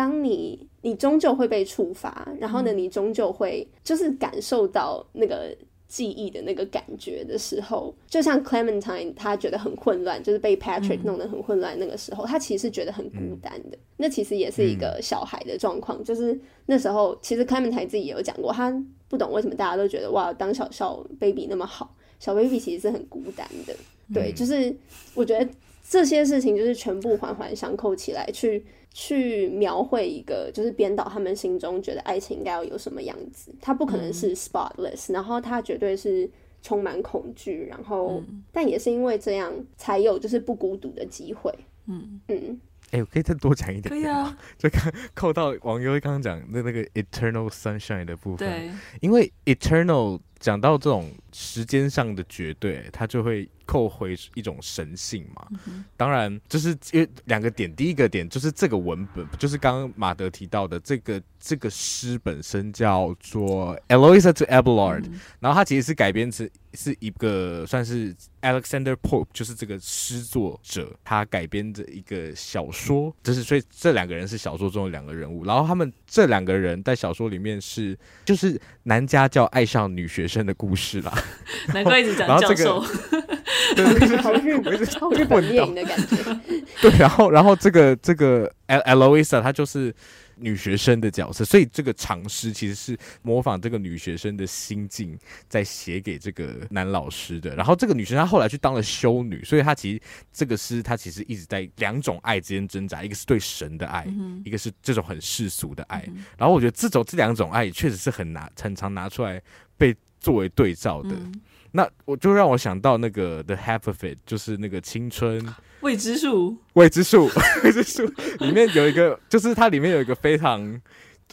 当你你终究会被触发，然后呢，你终究会就是感受到那个。记忆的那个感觉的时候，就像 Clementine，他觉得很混乱，就是被 Patrick 弄得很混乱。那个时候，他其实觉得很孤单的。嗯、那其实也是一个小孩的状况，嗯、就是那时候，其实 Clementine 自己也有讲过，他不懂为什么大家都觉得哇，当小小 baby 那么好，小 baby 其实是很孤单的。对，就是我觉得这些事情就是全部环环相扣起来去。去描绘一个，就是编导他们心中觉得爱情应该要有什么样子，它不可能是 spotless，、嗯、然后它绝对是充满恐惧，然后、嗯、但也是因为这样才有就是不孤独的机会。嗯。嗯，哎、欸，我可以再多讲一点，可以啊，就看扣到网友刚刚讲的那个 eternal sunshine 的部分，对，因为 eternal 讲到这种时间上的绝对，它就会。扣回一种神性嘛，嗯、当然就是因为两个点，第一个点就是这个文本，就是刚刚马德提到的这个这个诗本身叫做 Eloisa to Abelard，、嗯、然后它其实是改编自是一个算是 Alexander Pope，就是这个诗作者他改编的一个小说，就是所以这两个人是小说中的两个人物，然后他们这两个人在小说里面是就是男家教爱上女学生的故事啦，难怪一直讲教授。对，好日本，好日本电影的感觉。对，然后，然后这个这个 Eloisa 她就是女学生的角色，所以这个长诗其实是模仿这个女学生的心境，在写给这个男老师的。然后这个女生她后来去当了修女，所以她其实这个诗她其实一直在两种爱之间挣扎，一个是对神的爱，嗯、一个是这种很世俗的爱。嗯、然后我觉得这种这两种爱确实是很拿很常拿出来被作为对照的。嗯。那我就让我想到那个 The Half of It，就是那个青春未知数，未知数，未知数。里面有一个，就是它里面有一个非常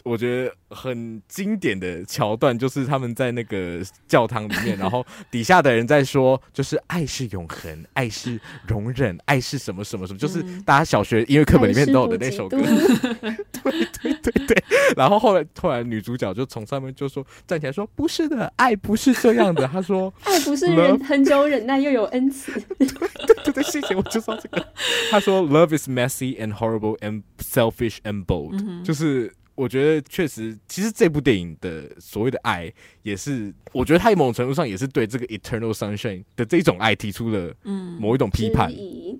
我觉得很经典的桥段，就是他们在那个教堂里面，然后底下的人在说，就是爱是永恒，爱是容忍，爱是什么什么什么，就是大家小学音乐课本里面都有的那首歌。对 对对对。然后后来突然女主角就从上面就说站起来说：“不是的，爱不是这样的。”她说：“ 爱不是忍很久忍耐又有恩慈。”对对对对，谢谢，我就说这个。她说：“Love is messy and horrible and selfish and bold。嗯”就是。我觉得确实，其实这部电影的所谓的爱，也是我觉得它某种程度上也是对这个 Eternal Sunshine 的这种爱提出了某一种批判。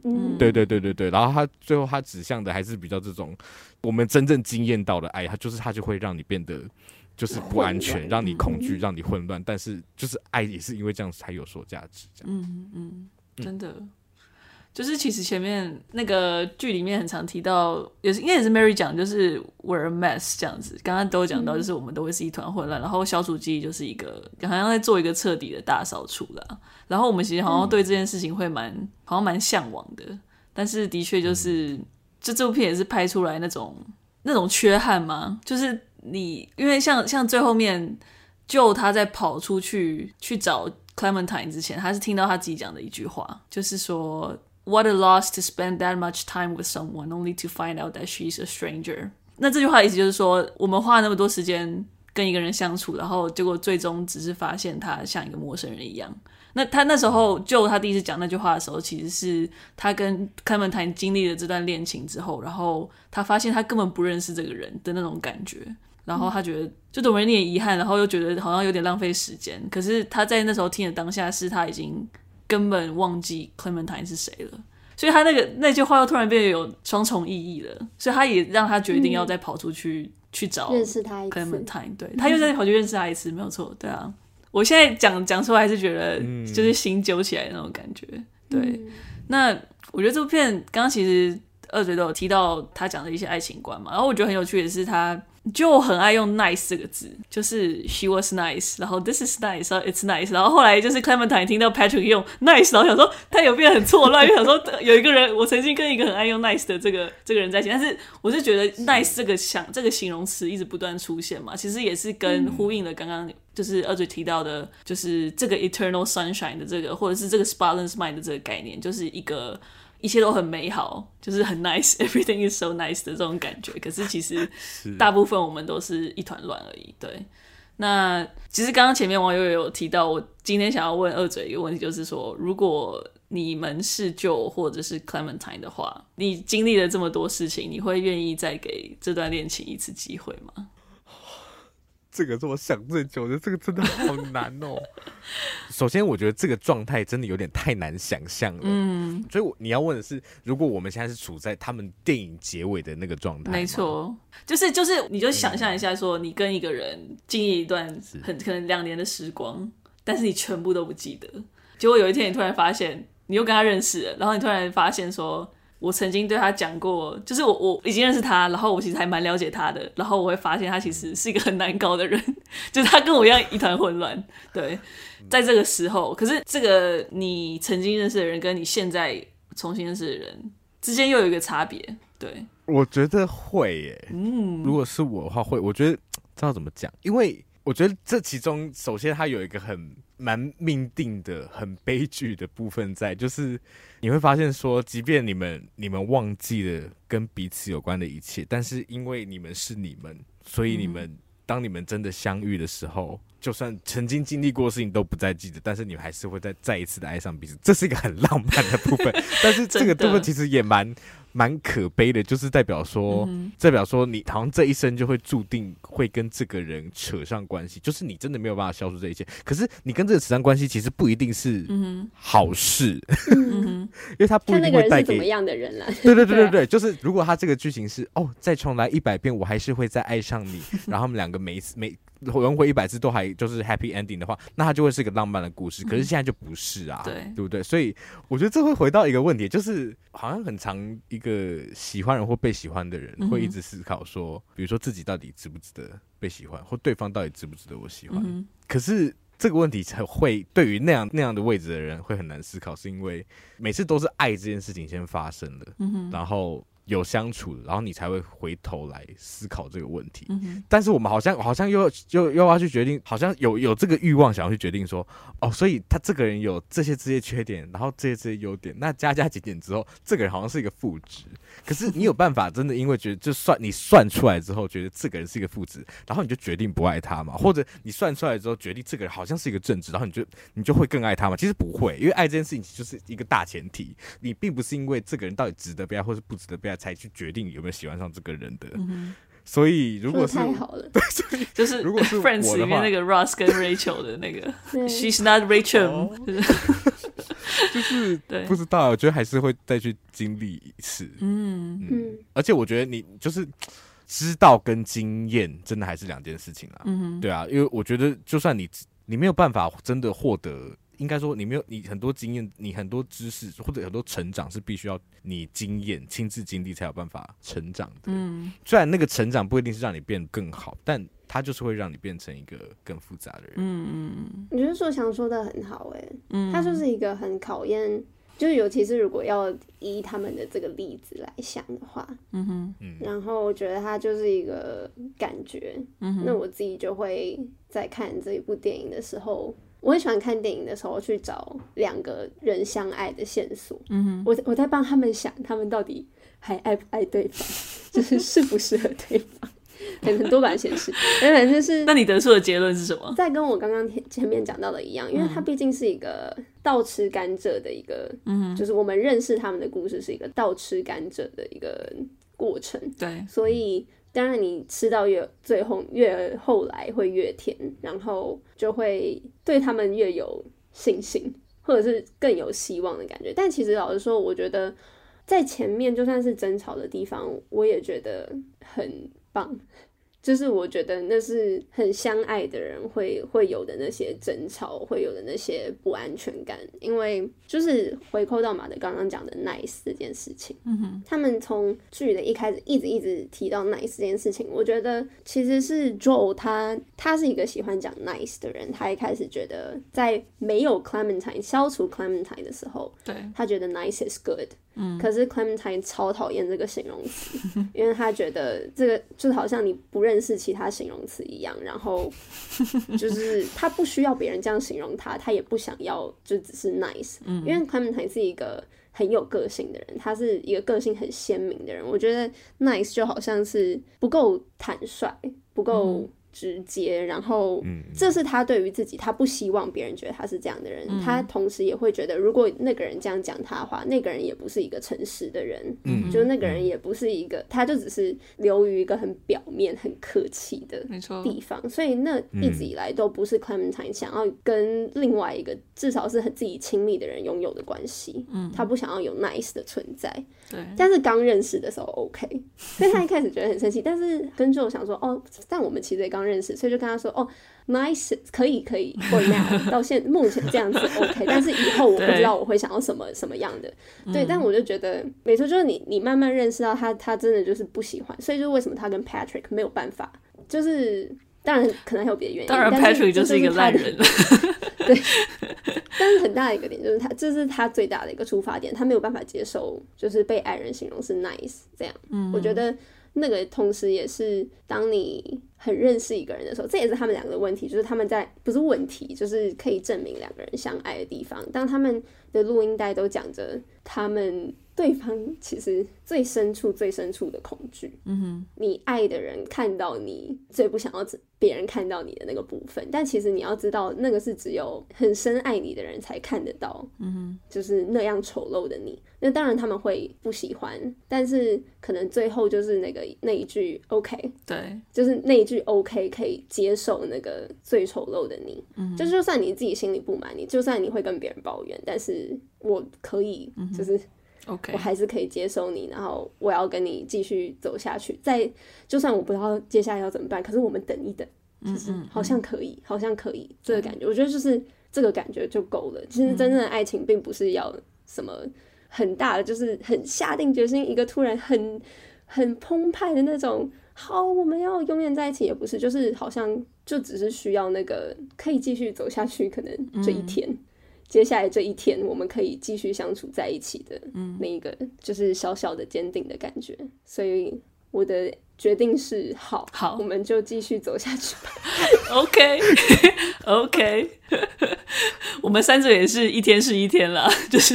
嗯，对对对对对。然后他最后他指向的还是比较这种我们真正经验到的爱，它就是它就会让你变得就是不安全，让你恐惧，让你混乱。但是就是爱也是因为这样才有所价值。这样，嗯嗯，真的。就是其实前面那个剧里面很常提到，也是应该也是 Mary 讲，就是 we're a mess 这样子。刚刚都有讲到，就是我们都会是一团混乱，嗯、然后小组记忆就是一个好像在做一个彻底的大扫除啦。然后我们其实好像对这件事情会蛮、嗯、好像蛮向往的，但是的确就是，嗯、就这部片也是拍出来那种那种缺憾嘛。就是你因为像像最后面，就他在跑出去去找 Clementine 之前，他是听到他自己讲的一句话，就是说。What a loss to spend that much time with someone only to find out that she's a stranger。那这句话意思就是说，我们花了那么多时间跟一个人相处，然后结果最终只是发现他像一个陌生人一样。那他那时候就他第一次讲那句话的时候，其实是他跟 Clementine 经历了这段恋情之后，然后他发现他根本不认识这个人的那种感觉，然后他觉得就懂人有点遗憾，然后又觉得好像有点浪费时间。可是他在那时候听的当下，是他已经。根本忘记 Clementine 是谁了，所以他那个那句话又突然变得有双重意义了，所以他也让他决定要再跑出去、嗯、去找 Clementine，对，他又再跑去认识他一次，没有错，对啊，我现在讲讲出来还是觉得就是心揪起来的那种感觉，对，嗯、那我觉得这部片刚刚其实二嘴都有提到他讲的一些爱情观嘛，然后我觉得很有趣的是他。就很爱用 nice 这个字，就是 she was nice，然后 this is nice，然后 it's nice，然后后来就是 Clementine 听到 Patrick 用 nice，然后想说他有变得很错乱，又想说 有一个人，我曾经跟一个很爱用 nice 的这个这个人在一起，但是我是觉得 nice 这个想这个形容词一直不断出现嘛，其实也是跟呼应了刚刚就是二嘴提到的，就是这个 eternal sunshine 的这个，或者是这个 spotless mind 的这个概念，就是一个。一切都很美好，就是很 nice，everything is so nice 的这种感觉。可是其实大部分我们都是一团乱而已。对，那其实刚刚前面网友也有提到，我今天想要问二嘴一个问题，就是说，如果你们是 Joe 或者是 Clementine 的话，你经历了这么多事情，你会愿意再给这段恋情一次机会吗？这个是我想最久的，这个真的好难哦。首先，我觉得这个状态真的有点太难想象了。嗯，所以我你要问的是，如果我们现在是处在他们电影结尾的那个状态，没错，就是就是，你就想象一下，说你跟一个人经历一段很可能两年的时光，但是你全部都不记得，结果有一天你突然发现，你又跟他认识了，然后你突然发现说。我曾经对他讲过，就是我我已经认识他，然后我其实还蛮了解他的，然后我会发现他其实是一个很难搞的人，就是他跟我一样一团混乱。对，在这个时候，可是这个你曾经认识的人跟你现在重新认识的人之间又有一个差别。对，我觉得会耶。嗯，如果是我的话，会。我觉得知道怎么讲，因为我觉得这其中首先他有一个很。蛮命定的，很悲剧的部分在，就是你会发现说，即便你们你们忘记了跟彼此有关的一切，但是因为你们是你们，所以你们、嗯、当你们真的相遇的时候，就算曾经经历过的事情都不再记得，但是你们还是会再再一次的爱上彼此，这是一个很浪漫的部分。但是这个部分其实也蛮。蛮可悲的，就是代表说，嗯、代表说你好像这一生就会注定会跟这个人扯上关系，就是你真的没有办法消除这一切。可是你跟这个扯上关系，其实不一定是好事，嗯、因为他不一定会带给怎么样的人了。对对对对对，就是如果他这个剧情是哦，再重来一百遍，我还是会再爱上你，然后他们两个每一次每。轮回一百次都还就是 happy ending 的话，那它就会是一个浪漫的故事。可是现在就不是啊，嗯、对对不对？所以我觉得这会回到一个问题，就是好像很长一个喜欢人或被喜欢的人会一直思考说，比如说自己到底值不值得被喜欢，或对方到底值不值得我喜欢。嗯、可是这个问题才会对于那样那样的位置的人会很难思考，是因为每次都是爱这件事情先发生的，嗯、然后。有相处，然后你才会回头来思考这个问题。嗯，但是我们好像好像又又又要去决定，好像有有这个欲望想要去决定说，哦，所以他这个人有这些这些缺点，然后这些这些优点，那加加减减之后，这个人好像是一个负值。可是你有办法真的因为觉得就算你算出来之后，觉得这个人是一个负值，然后你就决定不爱他嘛？或者你算出来之后决定这个人好像是一个正值，然后你就你就会更爱他吗？其实不会，因为爱这件事情就是一个大前提，你并不是因为这个人到底值得被爱或是不值得被爱才去决定有没有喜欢上这个人的。嗯、所以如果是太好了，对，所以就是如果是 Friends 里面那个 Ross 跟 Rachel 的那个，She's not Rachel，就是。对，不知道，我觉得还是会再去经历一次。嗯。嗯，而且我觉得你就是知道跟经验真的还是两件事情啊。嗯对啊，因为我觉得就算你你没有办法真的获得。应该说，你没有你很多经验，你很多知识或者很多成长是必须要你经验亲自经历才有办法成长的。嗯，虽然那个成长不一定是让你变得更好，但它就是会让你变成一个更复杂的人。嗯嗯，我觉得硕强说的很好，哎，嗯，他就是一个很考验，就是尤其是如果要以他们的这个例子来想的话，嗯哼，然后我觉得他就是一个感觉，嗯哼，那我自己就会在看这一部电影的时候。我很喜欢看电影的时候去找两个人相爱的线索。嗯哼，我我在帮他们想，他们到底还爱不爱对方，就是适不适合对方，很 很多管闲事。反正就是，那你得出的结论是什么？再跟我刚刚前面讲到的一样，因为它毕竟是一个倒吃甘蔗的一个，嗯，就是我们认识他们的故事是一个倒吃甘蔗的一个过程。对，所以。当然，你吃到越最后越后来会越甜，然后就会对他们越有信心，或者是更有希望的感觉。但其实老实说，我觉得在前面就算是争吵的地方，我也觉得很棒。就是我觉得那是很相爱的人会会有的那些争吵，会有的那些不安全感，因为就是回扣到马德刚刚讲的 nice 这件事情。嗯哼，他们从剧的一开始一直一直提到 nice 这件事情，我觉得其实是 Joel 他他是一个喜欢讲 nice 的人，他一开始觉得在没有 Clementine 消除 Clementine 的时候，对，他觉得 nice is good。嗯，可是 Clementine 超讨厌这个形容词，因为他觉得这个就好像你不认识其他形容词一样，然后 就是他不需要别人这样形容他，他也不想要就只是 nice，因为 Clementine 是一个很有个性的人，他是一个个性很鲜明的人，我觉得 nice 就好像是不够坦率，不够。直接，然后这是他对于自己，他不希望别人觉得他是这样的人。嗯、他同时也会觉得，如果那个人这样讲他的话，那个人也不是一个诚实的人。嗯，就那个人也不是一个，他就只是流于一个很表面、很客气的地方。所以那一直以来都不是 Clementine 想要跟另外一个至少是很自己亲密的人拥有的关系。嗯，他不想要有 nice 的存在。对。但是刚认识的时候 OK，所以他一开始觉得很生气，但是跟着我想说，哦，但我们其实也刚。认识，所以就跟他说：“哦，nice，可以，可以，for now，到现目前这样子 OK，但是以后我不知道我会想要什么什么样的，对，但我就觉得没错，就是你你慢慢认识到他，他真的就是不喜欢，所以就为什么他跟 Patrick 没有办法，就是当然可能还有别的原因，当然 Patrick 就是一个烂人，对，但是很大的一个点就是他，这是他最大的一个出发点，他没有办法接受就是被爱人形容是 nice 这样，嗯，我觉得。”那个同时也是，当你很认识一个人的时候，这也是他们两个的问题，就是他们在不是问题，就是可以证明两个人相爱的地方。当他们的录音带都讲着他们。对方其实最深处、最深处的恐惧，嗯哼，你爱的人看到你最不想要别人看到你的那个部分，但其实你要知道，那个是只有很深爱你的人才看得到，嗯哼，就是那样丑陋的你。那当然他们会不喜欢，但是可能最后就是那个那一句 OK，对，就是那一句 OK 可以接受那个最丑陋的你，嗯，就是就算你自己心里不满，你就算你会跟别人抱怨，但是我可以，就是。Okay. 我还是可以接受你，然后我要跟你继续走下去。再就算我不知道接下来要怎么办，可是我们等一等，就是好像可以，嗯嗯嗯好像可以这个感觉。我觉得就是这个感觉就够了。其实真正的爱情并不是要什么很大的，就是很下定决心，一个突然很很澎湃的那种。好，我们要永远在一起，也不是，就是好像就只是需要那个可以继续走下去，可能这一天。嗯接下来这一天我们可以继续相处在一起的那一个，就是小小的坚定的感觉。所以我的决定是好，好，我们就继续走下去吧。OK，OK，我们三者也是一天是一天啦，就是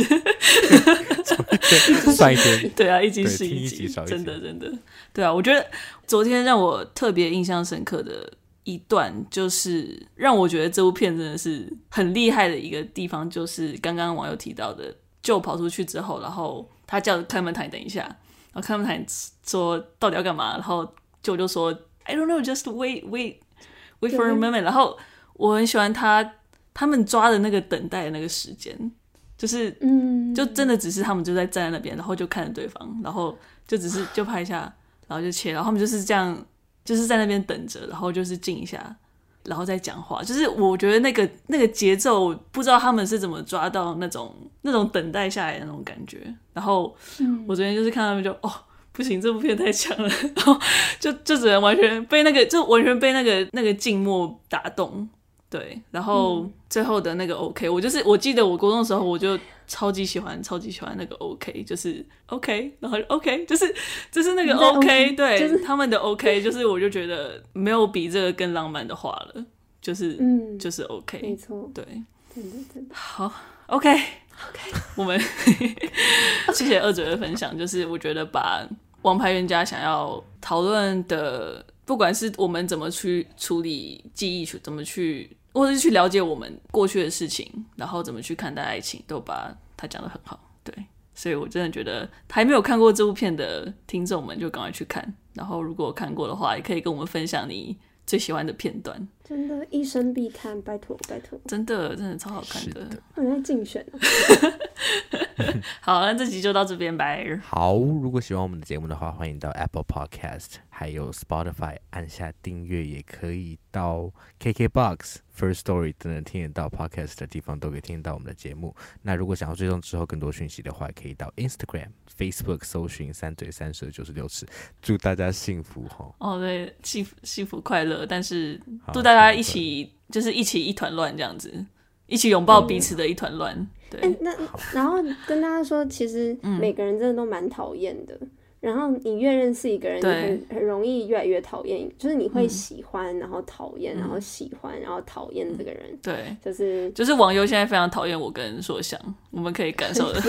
算一天，对啊，一集是一集，真的真的，对啊，我觉得昨天让我特别印象深刻的。一段就是让我觉得这部片真的是很厉害的一个地方，就是刚刚网友提到的，就跑出去之后，然后他叫克莱门台等一下，然后克莱门台说到底要干嘛，然后就就说 I don't know, just wait, wait, wait for a moment。然后我很喜欢他他们抓的那个等待的那个时间，就是嗯，就真的只是他们就在站在那边，然后就看着对方，然后就只是就拍一下，然后就切，然后他们就是这样。就是在那边等着，然后就是静一下，然后再讲话。就是我觉得那个那个节奏，不知道他们是怎么抓到那种那种等待下来的那种感觉。然后我昨天就是看他们就哦，不行，这部片太强了，然后就就只能完全被那个就完全被那个那个静默打动。对，然后最后的那个 OK，我就是我记得我高中的时候我就。超级喜欢，超级喜欢那个 OK，就是 OK，然后 OK，就是就是那个 OK，, OK 对、就是、他们的 OK，就是我就觉得没有比这个更浪漫的话了，就是嗯，就是 OK，没错，对，真的真的好 OK OK，我们谢谢二嘴的分享，就是我觉得把王牌冤家想要讨论的，不管是我们怎么去处理记忆，去怎么去。或者是去了解我们过去的事情，然后怎么去看待爱情，都把他讲得很好。对，所以我真的觉得还没有看过这部片的听众们就赶快去看。然后如果看过的话，也可以跟我们分享你最喜欢的片段。真的，一生必看，拜托拜托。真的，真的超好看的。我在竞选。好，那这集就到这边，拜。好，如果喜欢我们的节目的话，欢迎到 Apple Podcast，还有 Spotify 按下订阅，也可以到 KKBox、First Story 等等听得到 Podcast 的地方都可以听到我们的节目。那如果想要追踪之后更多讯息的话，可以到 Instagram、Facebook 搜寻“三嘴三舌九十六尺”。祝大家幸福哈！哦，对，幸福幸福快乐，但是祝大家一起就是一起一团乱这样子。一起拥抱彼此的一团乱，嗯、对、欸。那然后跟大家说，其实每个人真的都蛮讨厌的。嗯、然后你越认识一个人，你很很容易越来越讨厌。就是你会喜欢，然后讨厌，然后喜欢，然后讨厌这个人。嗯、对，就是就是网友现在非常讨厌我跟硕想，我们可以感受的。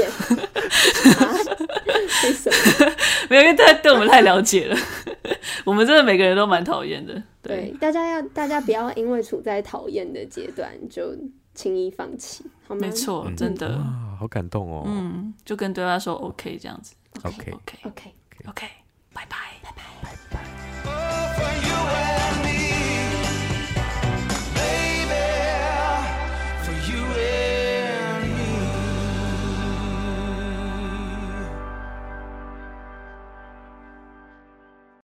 为什么？没有，因为大家对我们太了解了。我们真的每个人都蛮讨厌的。对，对，大家要大家不要因为处在讨厌的阶段就。轻易放弃，好吗？没错，真的，哇，好感动哦。嗯，就跟对方说 OK 这样子。OK OK OK Okay. Bye-bye. Bye-bye. Bye-bye.